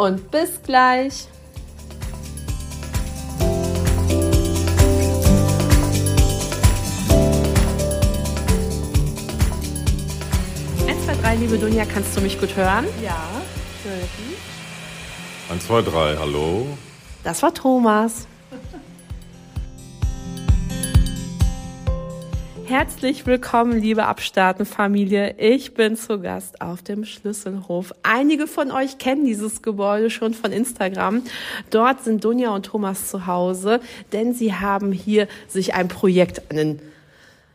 und bis gleich. Eins, zwei, drei, liebe Dunja, kannst du mich gut hören? Ja, dich. 1, 2, 3, hallo. Das war Thomas. Herzlich willkommen, liebe Abstarten-Familie. Ich bin zu Gast auf dem Schlüsselhof. Einige von euch kennen dieses Gebäude schon von Instagram. Dort sind Dunja und Thomas zu Hause, denn sie haben hier sich ein Projekt an den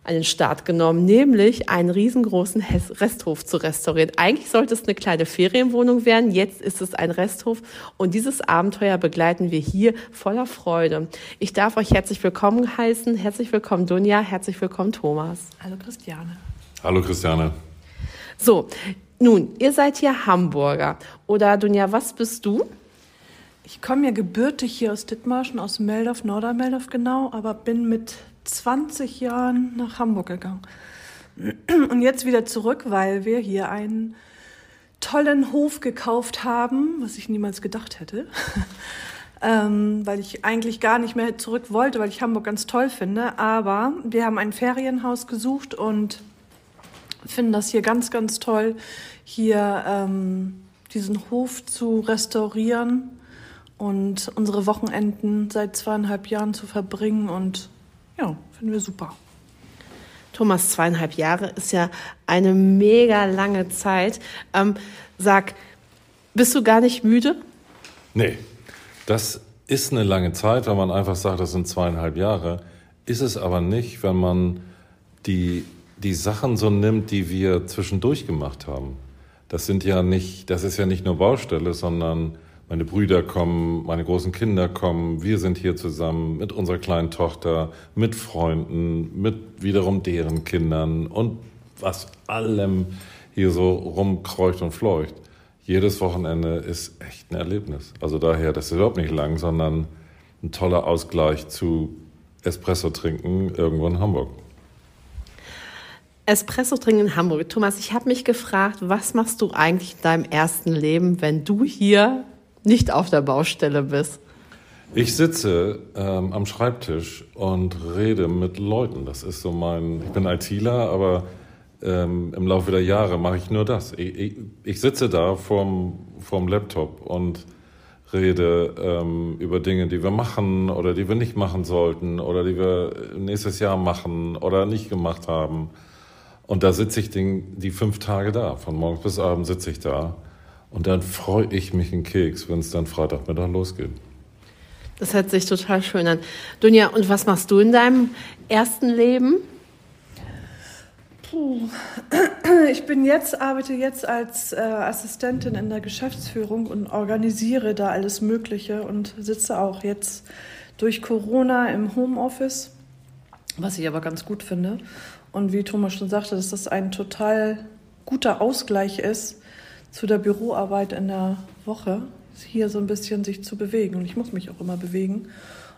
an den Start genommen, nämlich einen riesengroßen Resthof zu restaurieren. Eigentlich sollte es eine kleine Ferienwohnung werden, jetzt ist es ein Resthof und dieses Abenteuer begleiten wir hier voller Freude. Ich darf euch herzlich willkommen heißen. Herzlich willkommen Dunja, herzlich willkommen Thomas. Hallo Christiane. Hallo Christiane. So, nun, ihr seid hier Hamburger. Oder Dunja, was bist du? Ich komme ja gebürtig hier aus Dithmarschen, aus Meldorf, Nordermeldorf genau, aber bin mit 20 Jahren nach Hamburg gegangen. Und jetzt wieder zurück, weil wir hier einen tollen Hof gekauft haben, was ich niemals gedacht hätte. ähm, weil ich eigentlich gar nicht mehr zurück wollte, weil ich Hamburg ganz toll finde. Aber wir haben ein Ferienhaus gesucht und finden das hier ganz, ganz toll, hier ähm, diesen Hof zu restaurieren und unsere Wochenenden seit zweieinhalb Jahren zu verbringen und ja, finden wir super. Thomas, zweieinhalb Jahre ist ja eine mega lange Zeit. Ähm, sag, bist du gar nicht müde? Nee, das ist eine lange Zeit, wenn man einfach sagt, das sind zweieinhalb Jahre. Ist es aber nicht, wenn man die, die Sachen so nimmt, die wir zwischendurch gemacht haben. Das sind ja nicht, das ist ja nicht nur Baustelle, sondern meine Brüder kommen, meine großen Kinder kommen, wir sind hier zusammen mit unserer kleinen Tochter, mit Freunden, mit wiederum deren Kindern und was allem hier so rumkreucht und fleucht. Jedes Wochenende ist echt ein Erlebnis. Also daher, das ist überhaupt nicht lang, sondern ein toller Ausgleich zu Espresso trinken irgendwo in Hamburg. Espresso trinken in Hamburg. Thomas, ich habe mich gefragt, was machst du eigentlich in deinem ersten Leben, wenn du hier nicht auf der Baustelle bist? Ich sitze ähm, am Schreibtisch und rede mit Leuten. Das ist so mein. Ich bin ITler, aber ähm, im Laufe der Jahre mache ich nur das. Ich, ich, ich, sitze da vorm, vorm Laptop und rede ähm, über Dinge, die wir machen oder die wir nicht machen sollten oder die wir nächstes Jahr machen oder nicht gemacht haben. Und da sitze ich den, die fünf Tage da. Von morgens bis abends sitze ich da und dann freue ich mich einen Keks, wenn es dann Freitagmittag losgeht. Das hört sich total schön an. Dunja, und was machst du in deinem ersten Leben? Puh. Ich bin jetzt, arbeite jetzt als äh, Assistentin in der Geschäftsführung und organisiere da alles Mögliche und sitze auch jetzt durch Corona im Homeoffice, was ich aber ganz gut finde. Und wie Thomas schon sagte, dass das ein total guter Ausgleich ist zu der Büroarbeit in der Woche, hier so ein bisschen sich zu bewegen. Und ich muss mich auch immer bewegen.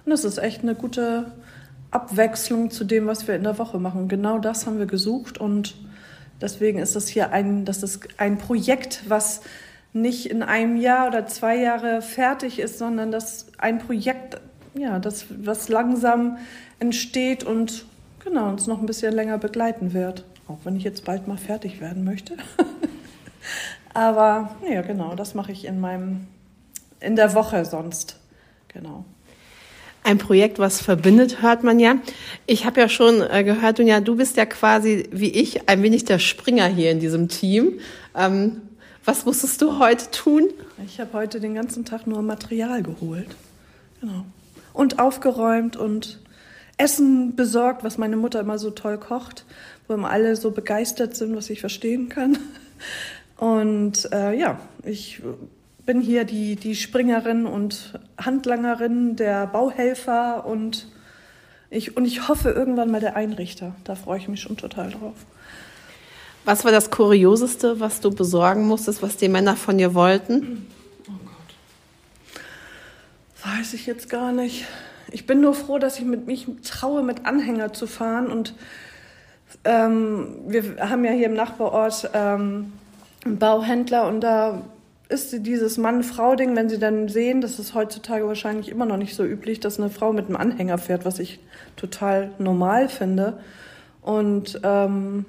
Und das ist echt eine gute Abwechslung zu dem, was wir in der Woche machen. Genau das haben wir gesucht und deswegen ist das hier ein, das ist ein Projekt, was nicht in einem Jahr oder zwei Jahre fertig ist, sondern das ein Projekt, ja, das was langsam entsteht und genau uns noch ein bisschen länger begleiten wird. Auch wenn ich jetzt bald mal fertig werden möchte. Aber ja, genau, das mache ich in meinem, in der Woche sonst. Genau. Ein Projekt, was verbindet, hört man ja. Ich habe ja schon äh, gehört, Dunja, du bist ja quasi wie ich ein wenig der Springer hier in diesem Team. Ähm, was musstest du heute tun? Ich habe heute den ganzen Tag nur Material geholt. Genau. Und aufgeräumt und Essen besorgt, was meine Mutter immer so toll kocht, wo immer alle so begeistert sind, was ich verstehen kann. Und äh, ja, ich bin hier die, die Springerin und Handlangerin, der Bauhelfer und ich, und ich hoffe irgendwann mal der Einrichter. Da freue ich mich schon total drauf. Was war das Kurioseste, was du besorgen musstest, was die Männer von dir wollten? Oh Gott. Weiß ich jetzt gar nicht. Ich bin nur froh, dass ich mit mich traue, mit Anhänger zu fahren. Und ähm, wir haben ja hier im Nachbarort ähm, Bauhändler und da ist dieses Mann-Frau-Ding, wenn sie dann sehen, das ist heutzutage wahrscheinlich immer noch nicht so üblich, dass eine Frau mit einem Anhänger fährt, was ich total normal finde. Und ähm,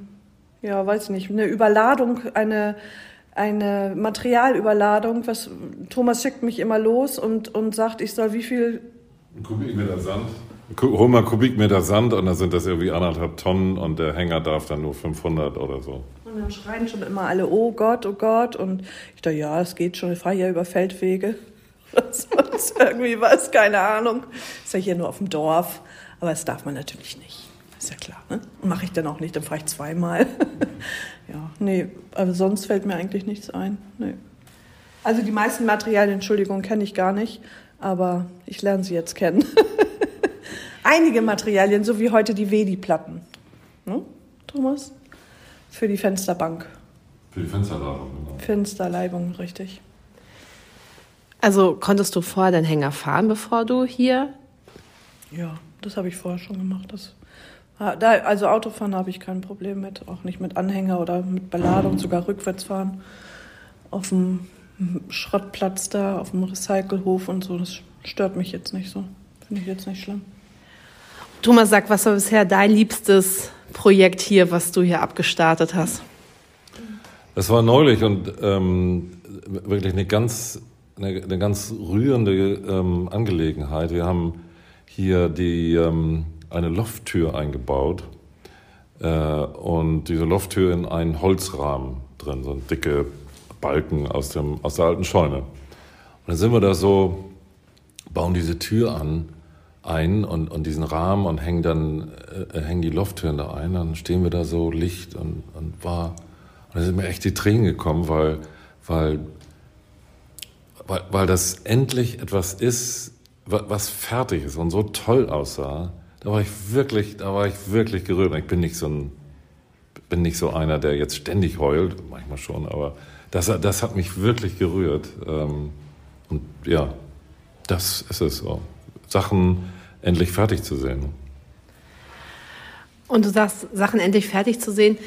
ja, weiß ich nicht, eine Überladung, eine, eine Materialüberladung, was Thomas schickt mich immer los und, und sagt, ich soll wie viel Kubikmeter Sand. Hol mal Kubikmeter Sand und dann sind das irgendwie anderthalb Tonnen und der Hänger darf dann nur 500 oder so. Und dann schreien schon immer alle, oh Gott, oh Gott. Und ich dachte, ja, es geht schon, ich fahre ja über Feldwege. Was sonst irgendwie was, keine Ahnung. Ist ja hier nur auf dem Dorf. Aber das darf man natürlich nicht. Ist ja klar, ne? Mache ich dann auch nicht, dann fahre ich zweimal. ja, nee, aber sonst fällt mir eigentlich nichts ein. Nee. Also die meisten Materialien, Entschuldigung, kenne ich gar nicht, aber ich lerne sie jetzt kennen. Einige Materialien, so wie heute die Wedi-Platten. Ne, Thomas? Für die Fensterbank. Für die Fensterleibung, genau. Fensterleibung, richtig. Also konntest du vorher den Hänger fahren, bevor du hier? Ja, das habe ich vorher schon gemacht. Das, da, also Autofahren habe ich kein Problem mit, auch nicht mit Anhänger oder mit Beladung, sogar rückwärts fahren. Auf dem Schrottplatz da, auf dem Recycelhof und so, das stört mich jetzt nicht so. Finde ich jetzt nicht schlimm. Thomas, sag, was war bisher dein liebstes Projekt hier, was du hier abgestartet hast? Das war neulich und ähm, wirklich eine ganz, eine, eine ganz rührende ähm, Angelegenheit. Wir haben hier die, ähm, eine Lofttür eingebaut äh, und diese Lofttür in einen Holzrahmen drin, so ein dicke Balken aus, dem, aus der alten Scheune. Und dann sind wir da so, bauen diese Tür an ein und, und diesen Rahmen und hängen dann äh, hängen die Lofttüren da ein. Dann stehen wir da so Licht und, und war. Und da sind mir echt die Tränen gekommen, weil, weil, weil, weil das endlich etwas ist, was fertig ist und so toll aussah. Da war ich wirklich, da war ich wirklich gerührt. Ich bin nicht so ein, bin nicht so einer, der jetzt ständig heult, manchmal schon, aber das, das hat mich wirklich gerührt. Ähm, und ja, das ist es so. Sachen, endlich fertig zu sehen. Und du sagst, Sachen endlich fertig zu sehen.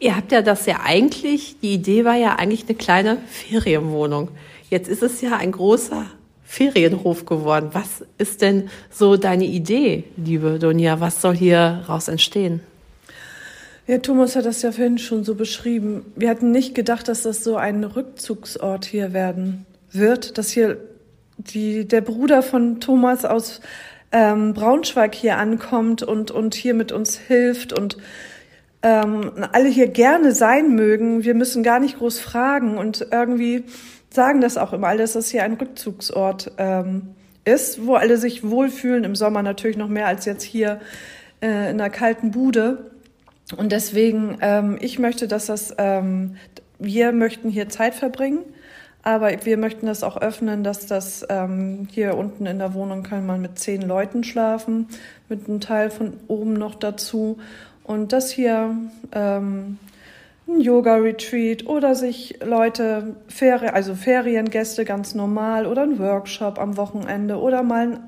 Ihr habt ja das ja eigentlich, die Idee war ja eigentlich eine kleine Ferienwohnung. Jetzt ist es ja ein großer Ferienhof geworden. Was ist denn so deine Idee, liebe Donia? Was soll hier raus entstehen? Ja, Thomas hat das ja vorhin schon so beschrieben. Wir hatten nicht gedacht, dass das so ein Rückzugsort hier werden wird, dass hier die, der Bruder von Thomas aus ähm, Braunschweig hier ankommt und, und hier mit uns hilft und ähm, alle hier gerne sein mögen. Wir müssen gar nicht groß fragen und irgendwie sagen das auch immer alle, dass das hier ein Rückzugsort ähm, ist, wo alle sich wohlfühlen, im Sommer natürlich noch mehr als jetzt hier äh, in einer kalten Bude. Und deswegen, ähm, ich möchte, dass das, ähm, wir möchten hier Zeit verbringen aber wir möchten das auch öffnen, dass das ähm, hier unten in der Wohnung kann man mit zehn Leuten schlafen, mit einem Teil von oben noch dazu. Und das hier ähm, ein Yoga-Retreat oder sich Leute, Ferien, also Feriengäste ganz normal oder ein Workshop am Wochenende oder mal ein,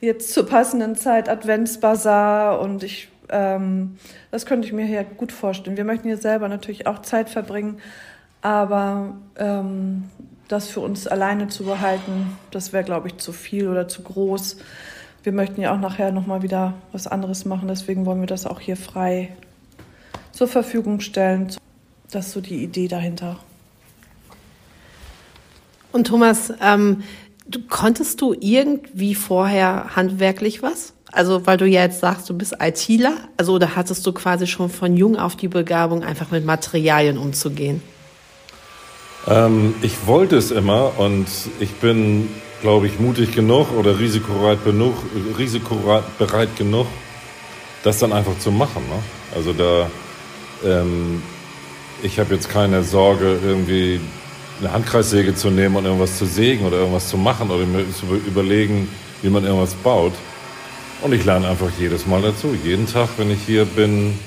jetzt zur passenden Zeit Adventsbazar und ich, ähm, das könnte ich mir hier gut vorstellen. Wir möchten hier selber natürlich auch Zeit verbringen, aber ähm, das für uns alleine zu behalten, das wäre, glaube ich, zu viel oder zu groß. Wir möchten ja auch nachher nochmal wieder was anderes machen, deswegen wollen wir das auch hier frei zur Verfügung stellen. Das ist so die Idee dahinter. Und Thomas, ähm, du, konntest du irgendwie vorher handwerklich was? Also, weil du ja jetzt sagst, du bist ITler, also oder hattest du quasi schon von jung auf die Begabung, einfach mit Materialien umzugehen? Ähm, ich wollte es immer und ich bin, glaube ich, mutig genug oder risikobereit genug, risikobereit genug, das dann einfach zu machen. Ne? Also da, ähm, ich habe jetzt keine Sorge, irgendwie eine Handkreissäge zu nehmen und irgendwas zu sägen oder irgendwas zu machen oder mir zu überlegen, wie man irgendwas baut. Und ich lerne einfach jedes Mal dazu. Jeden Tag, wenn ich hier bin.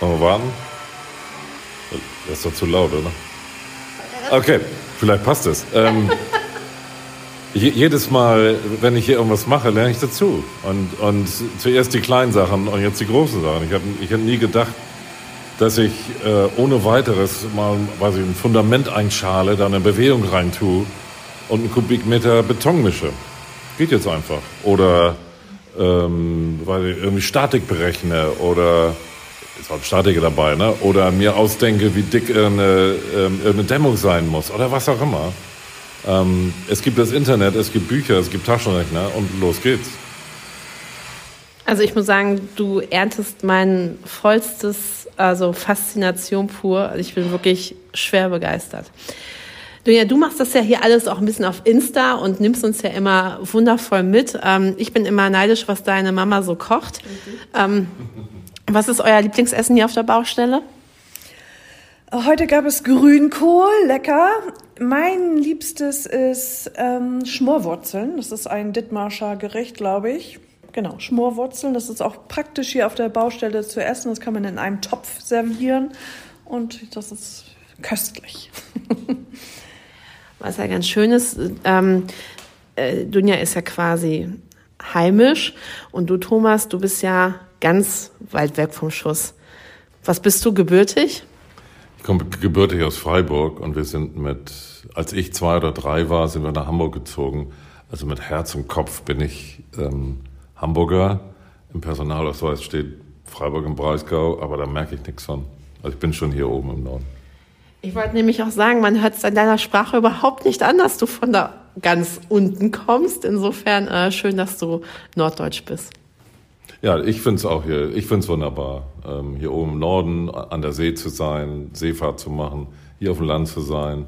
Wollen wir warten? Das ist doch zu laut, oder? Okay, vielleicht passt es. Ähm, jedes Mal, wenn ich hier irgendwas mache, lerne ich dazu. Und, und zuerst die kleinen Sachen und jetzt die großen Sachen. Ich habe ich hab nie gedacht, dass ich äh, ohne weiteres mal weiß ich, ein Fundament einschale, da eine Bewegung reintue und einen Kubikmeter Beton mische. Geht jetzt einfach. Oder ähm, weil ich irgendwie Statik berechne oder ist auch Statiker dabei, ne? Oder mir ausdenke, wie dick eine, ähm, eine Dämmung sein muss oder was auch immer. Ähm, es gibt das Internet, es gibt Bücher, es gibt Taschenrechner und los geht's. Also ich muss sagen, du erntest mein vollstes, also Faszination pur. Ich bin wirklich schwer begeistert. Du, ja, du machst das ja hier alles auch ein bisschen auf Insta und nimmst uns ja immer wundervoll mit. Ähm, ich bin immer neidisch, was deine Mama so kocht. Mhm. Ähm, was ist euer Lieblingsessen hier auf der Baustelle? Heute gab es Grünkohl, lecker. Mein liebstes ist ähm, Schmorwurzeln. Das ist ein Dithmarscher Gericht, glaube ich. Genau, Schmorwurzeln. Das ist auch praktisch hier auf der Baustelle zu essen. Das kann man in einem Topf servieren und das ist köstlich. Was ja ganz schön ist, ähm, äh, Dunja ist ja quasi heimisch und du, Thomas, du bist ja ganz weit weg vom Schuss. Was bist du gebürtig? Ich komme gebürtig aus Freiburg und wir sind mit, als ich zwei oder drei war, sind wir nach Hamburg gezogen. Also mit Herz und Kopf bin ich ähm, Hamburger. Im Personalausweis steht Freiburg im Breisgau, aber da merke ich nichts von. Also ich bin schon hier oben im Norden. Ich wollte nämlich auch sagen, man hört es an deiner Sprache überhaupt nicht an, dass du von da ganz unten kommst. Insofern äh, schön, dass du Norddeutsch bist. Ja, ich finde es auch hier, ich finde es wunderbar, ähm, hier oben im Norden an der See zu sein, Seefahrt zu machen, hier auf dem Land zu sein,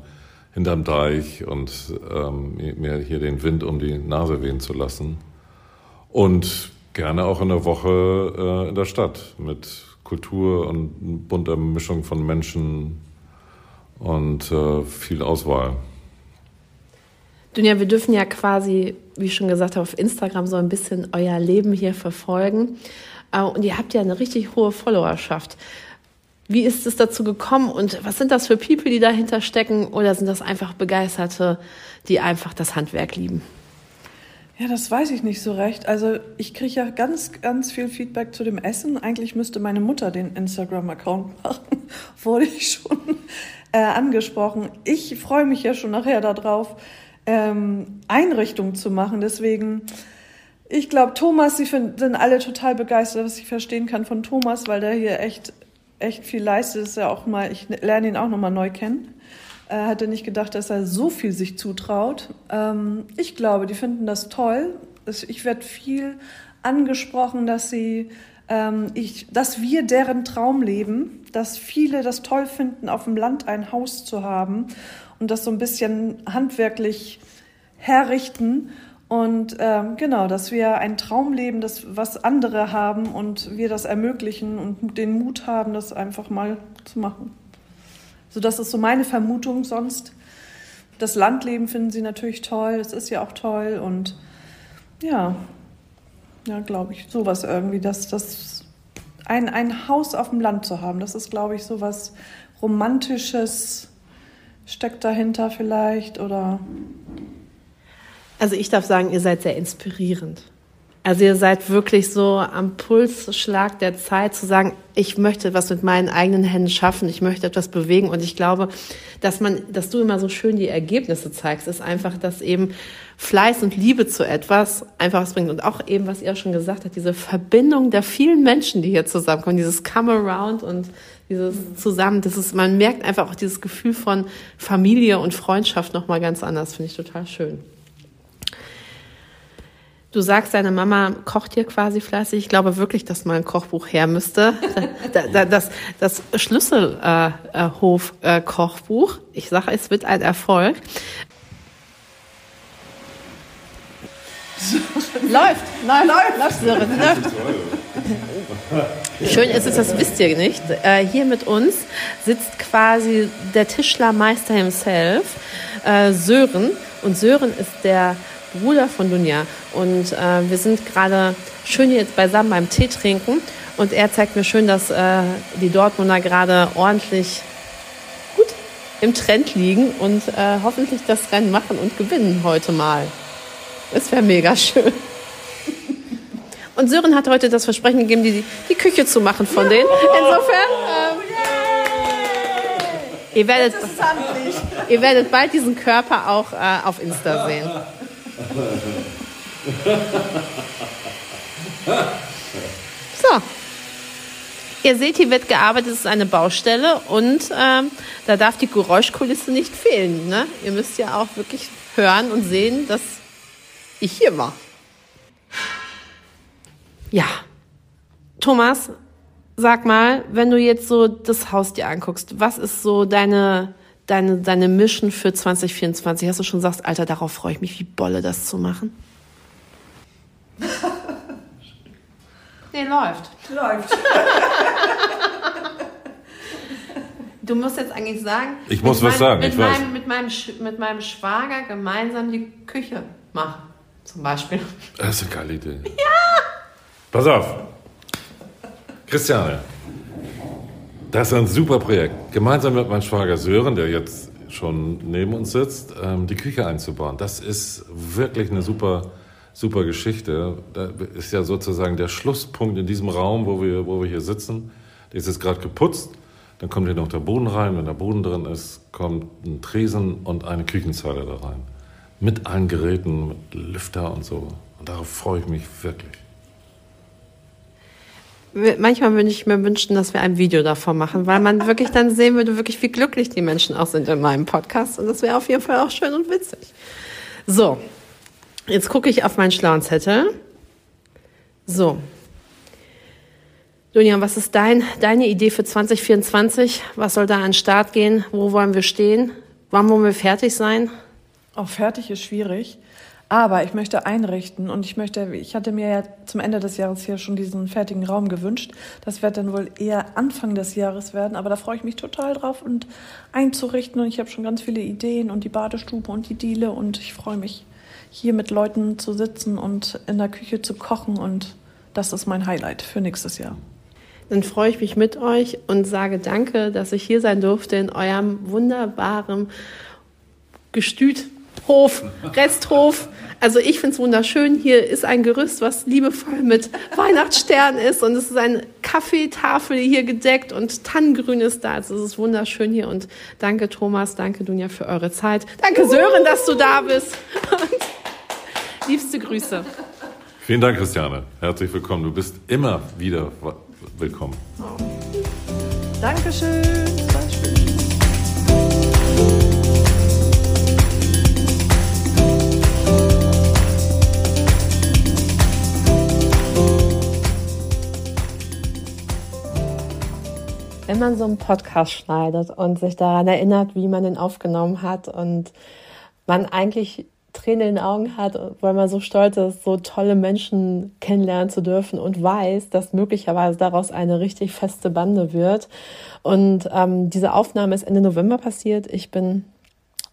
hinterm Deich und ähm, mir hier den Wind um die Nase wehen zu lassen. Und gerne auch in der Woche äh, in der Stadt mit Kultur und bunter Mischung von Menschen und äh, viel Auswahl. Dunja, wir dürfen ja quasi, wie ich schon gesagt habe, auf Instagram so ein bisschen euer Leben hier verfolgen. Äh, und ihr habt ja eine richtig hohe Followerschaft. Wie ist es dazu gekommen und was sind das für People, die dahinter stecken? Oder sind das einfach Begeisterte, die einfach das Handwerk lieben? Ja, das weiß ich nicht so recht. Also ich kriege ja ganz, ganz viel Feedback zu dem Essen. Eigentlich müsste meine Mutter den Instagram-Account machen, wurde ich schon äh, angesprochen. Ich freue mich ja schon nachher darauf, ähm, Einrichtungen zu machen. Deswegen, ich glaube, Thomas, sie find, sind alle total begeistert, was ich verstehen kann von Thomas, weil der hier echt, echt viel leistet. ist ja auch mal, ich lerne ihn auch nochmal neu kennen. Er hatte nicht gedacht, dass er so viel sich zutraut. Ähm, ich glaube, die finden das toll. Ich werde viel angesprochen, dass sie, ähm, ich, dass wir deren Traum leben, dass viele das toll finden, auf dem Land ein Haus zu haben und das so ein bisschen handwerklich herrichten. Und ähm, genau, dass wir ein Traum leben, das was andere haben und wir das ermöglichen und den Mut haben, das einfach mal zu machen. So, das ist so meine Vermutung sonst. Das Landleben finden sie natürlich toll, es ist ja auch toll und ja, ja, glaube ich, sowas irgendwie, dass das ein, ein Haus auf dem Land zu haben, das ist, glaube ich, sowas Romantisches steckt dahinter vielleicht oder. Also ich darf sagen, ihr seid sehr inspirierend. Also ihr seid wirklich so am Pulsschlag der Zeit zu sagen, ich möchte was mit meinen eigenen Händen schaffen, ich möchte etwas bewegen und ich glaube, dass man, dass du immer so schön die Ergebnisse zeigst, ist einfach, dass eben Fleiß und Liebe zu etwas einfach was bringt und auch eben, was ihr auch schon gesagt habt, diese Verbindung der vielen Menschen, die hier zusammenkommen, dieses Come Around und dieses zusammen, das ist, man merkt einfach auch dieses Gefühl von Familie und Freundschaft nochmal ganz anders, finde ich total schön. Du sagst, deine Mama kocht hier quasi fleißig. Ich glaube wirklich, dass mal ein Kochbuch her müsste. Das, das Schlüsselhof-Kochbuch. Ich sage, es wird ein Erfolg. Läuft, läuft, läuft, läuft, läuft. Schön ist es, das wisst ihr nicht. Äh, hier mit uns sitzt quasi der Tischlermeister himself, äh, Sören. Und Sören ist der Bruder von Dunja. Und äh, wir sind gerade schön jetzt beisammen beim Tee trinken. Und er zeigt mir schön, dass äh, die Dortmunder gerade ordentlich gut im Trend liegen und äh, hoffentlich das Rennen machen und gewinnen heute mal. Es wäre mega schön. Und Sören hat heute das Versprechen gegeben, die, die Küche zu machen von denen. Insofern. Ähm, ihr, werdet, ihr werdet bald diesen Körper auch äh, auf Insta sehen. So. Ihr seht, hier wird gearbeitet, es ist eine Baustelle und ähm, da darf die Geräuschkulisse nicht fehlen. Ne? Ihr müsst ja auch wirklich hören und sehen, dass ich hier war. Ja. Thomas, sag mal, wenn du jetzt so das Haus dir anguckst, was ist so deine, deine, deine Mission für 2024? Hast du schon gesagt, Alter, darauf freue ich mich wie Bolle, das zu machen? nee, läuft. Läuft. Du musst jetzt eigentlich sagen. Ich muss mit was sagen, Mit, ich weiß. meinem, mit, meinem, mit meinem Schwager gemeinsam die Küche machen. Zum Beispiel. Das ist eine geile Idee. Ja! Pass auf. Christiane, das ist ein super Projekt. Gemeinsam mit meinem Schwager Sören, der jetzt schon neben uns sitzt, ähm, die Küche einzubauen. Das ist wirklich eine super, super Geschichte. Da ist ja sozusagen der Schlusspunkt in diesem Raum, wo wir, wo wir hier sitzen. Der ist jetzt gerade geputzt. Dann kommt hier noch der Boden rein. Wenn der Boden drin ist, kommt ein Tresen und eine Küchenzeile da rein. Mit allen Geräten, mit Lüfter und so. Und darauf freue ich mich wirklich. Manchmal würde ich mir wünschen, dass wir ein Video davon machen, weil man wirklich dann sehen würde, wirklich wie glücklich die Menschen auch sind in meinem Podcast. Und das wäre auf jeden Fall auch schön und witzig. So, jetzt gucke ich auf meinen schlauen Zettel. So. Dunja, was ist dein, deine Idee für 2024? Was soll da an den Start gehen? Wo wollen wir stehen? Wann wollen wir fertig sein? Auch fertig ist schwierig. Aber ich möchte einrichten und ich möchte, ich hatte mir ja zum Ende des Jahres hier schon diesen fertigen Raum gewünscht. Das wird dann wohl eher Anfang des Jahres werden, aber da freue ich mich total drauf und einzurichten und ich habe schon ganz viele Ideen und die Badestube und die Diele und ich freue mich hier mit Leuten zu sitzen und in der Küche zu kochen und das ist mein Highlight für nächstes Jahr. Dann freue ich mich mit euch und sage danke, dass ich hier sein durfte in eurem wunderbaren Gestüt. Hof, Resthof. Also ich finde es wunderschön. Hier ist ein Gerüst, was liebevoll mit Weihnachtsstern ist und es ist eine Kaffeetafel hier gedeckt und Tannengrün ist da. Also es ist wunderschön hier und danke Thomas, danke Dunja für eure Zeit. Danke Sören, dass du da bist. Und liebste Grüße. Vielen Dank, Christiane. Herzlich willkommen. Du bist immer wieder willkommen. Dankeschön. Man so einen Podcast schneidet und sich daran erinnert, wie man den aufgenommen hat und man eigentlich Tränen in den Augen hat, weil man so stolz ist, so tolle Menschen kennenlernen zu dürfen und weiß, dass möglicherweise daraus eine richtig feste Bande wird. Und ähm, diese Aufnahme ist Ende November passiert. Ich bin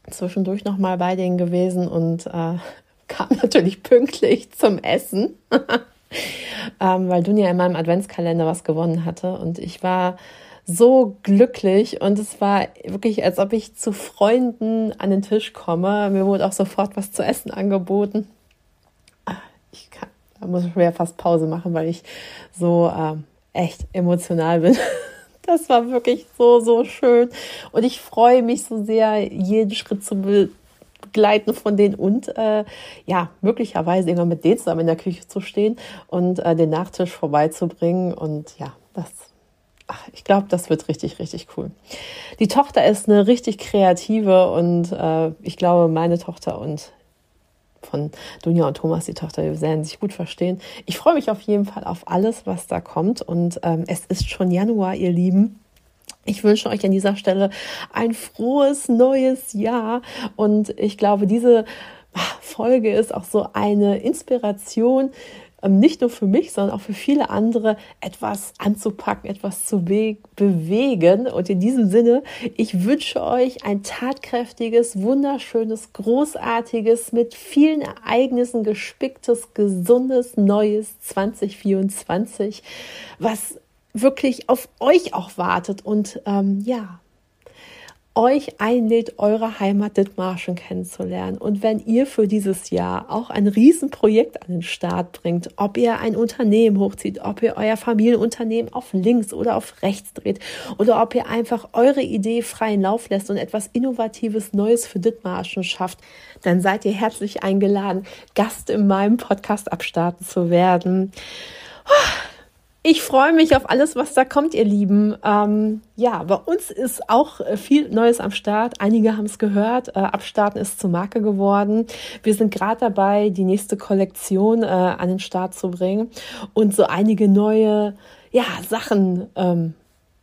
zwischendurch noch mal bei denen gewesen und äh, kam natürlich pünktlich zum Essen, ähm, weil Dunja in meinem Adventskalender was gewonnen hatte und ich war so glücklich und es war wirklich, als ob ich zu Freunden an den Tisch komme. Mir wurde auch sofort was zu essen angeboten. Ah, Ich kann, da muss ich mir fast Pause machen, weil ich so ähm, echt emotional bin. Das war wirklich so, so schön. Und ich freue mich so sehr, jeden Schritt zu begleiten von denen und äh, ja, möglicherweise irgendwann mit denen zusammen in der Küche zu stehen und äh, den Nachtisch vorbeizubringen. Und ja, das Ach, ich glaube, das wird richtig, richtig cool. Die Tochter ist eine richtig kreative und äh, ich glaube, meine Tochter und von Dunja und Thomas, die Tochter, die werden sich gut verstehen. Ich freue mich auf jeden Fall auf alles, was da kommt. Und ähm, es ist schon Januar, ihr Lieben. Ich wünsche euch an dieser Stelle ein frohes neues Jahr. Und ich glaube, diese Folge ist auch so eine Inspiration, ähm, nicht nur für mich, sondern auch für viele andere etwas anzupacken, etwas zu be bewegen. Und in diesem Sinne, ich wünsche euch ein tatkräftiges, wunderschönes, großartiges, mit vielen Ereignissen gespicktes, gesundes, neues 2024, was wirklich auf euch auch wartet und ähm, ja, euch einlädt, eure Heimat Dithmarschen kennenzulernen. Und wenn ihr für dieses Jahr auch ein Riesenprojekt an den Start bringt, ob ihr ein Unternehmen hochzieht, ob ihr euer Familienunternehmen auf links oder auf rechts dreht oder ob ihr einfach eure Idee freien Lauf lässt und etwas Innovatives Neues für Dithmarschen schafft, dann seid ihr herzlich eingeladen, Gast in meinem Podcast abstarten zu werden. Ich freue mich auf alles, was da kommt, ihr Lieben. Ähm, ja, bei uns ist auch äh, viel Neues am Start. Einige haben es gehört. Äh, Abstarten ist zur Marke geworden. Wir sind gerade dabei, die nächste Kollektion äh, an den Start zu bringen und so einige neue ja, Sachen ähm,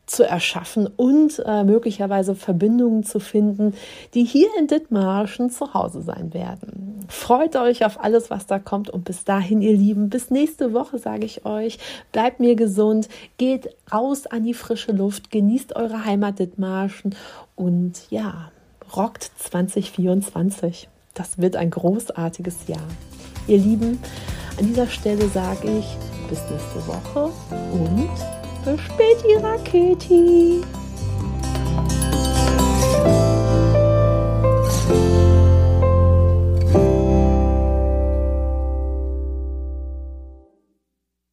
zu erschaffen und äh, möglicherweise Verbindungen zu finden, die hier in Dithmarschen zu Hause sein werden. Freut euch auf alles, was da kommt und bis dahin, ihr Lieben, bis nächste Woche sage ich euch, bleibt mir gesund, geht raus an die frische Luft, genießt eure Heimat Dithmarschen und ja, rockt 2024. Das wird ein großartiges Jahr. Ihr Lieben, an dieser Stelle sage ich bis nächste Woche und bis später, Raketi.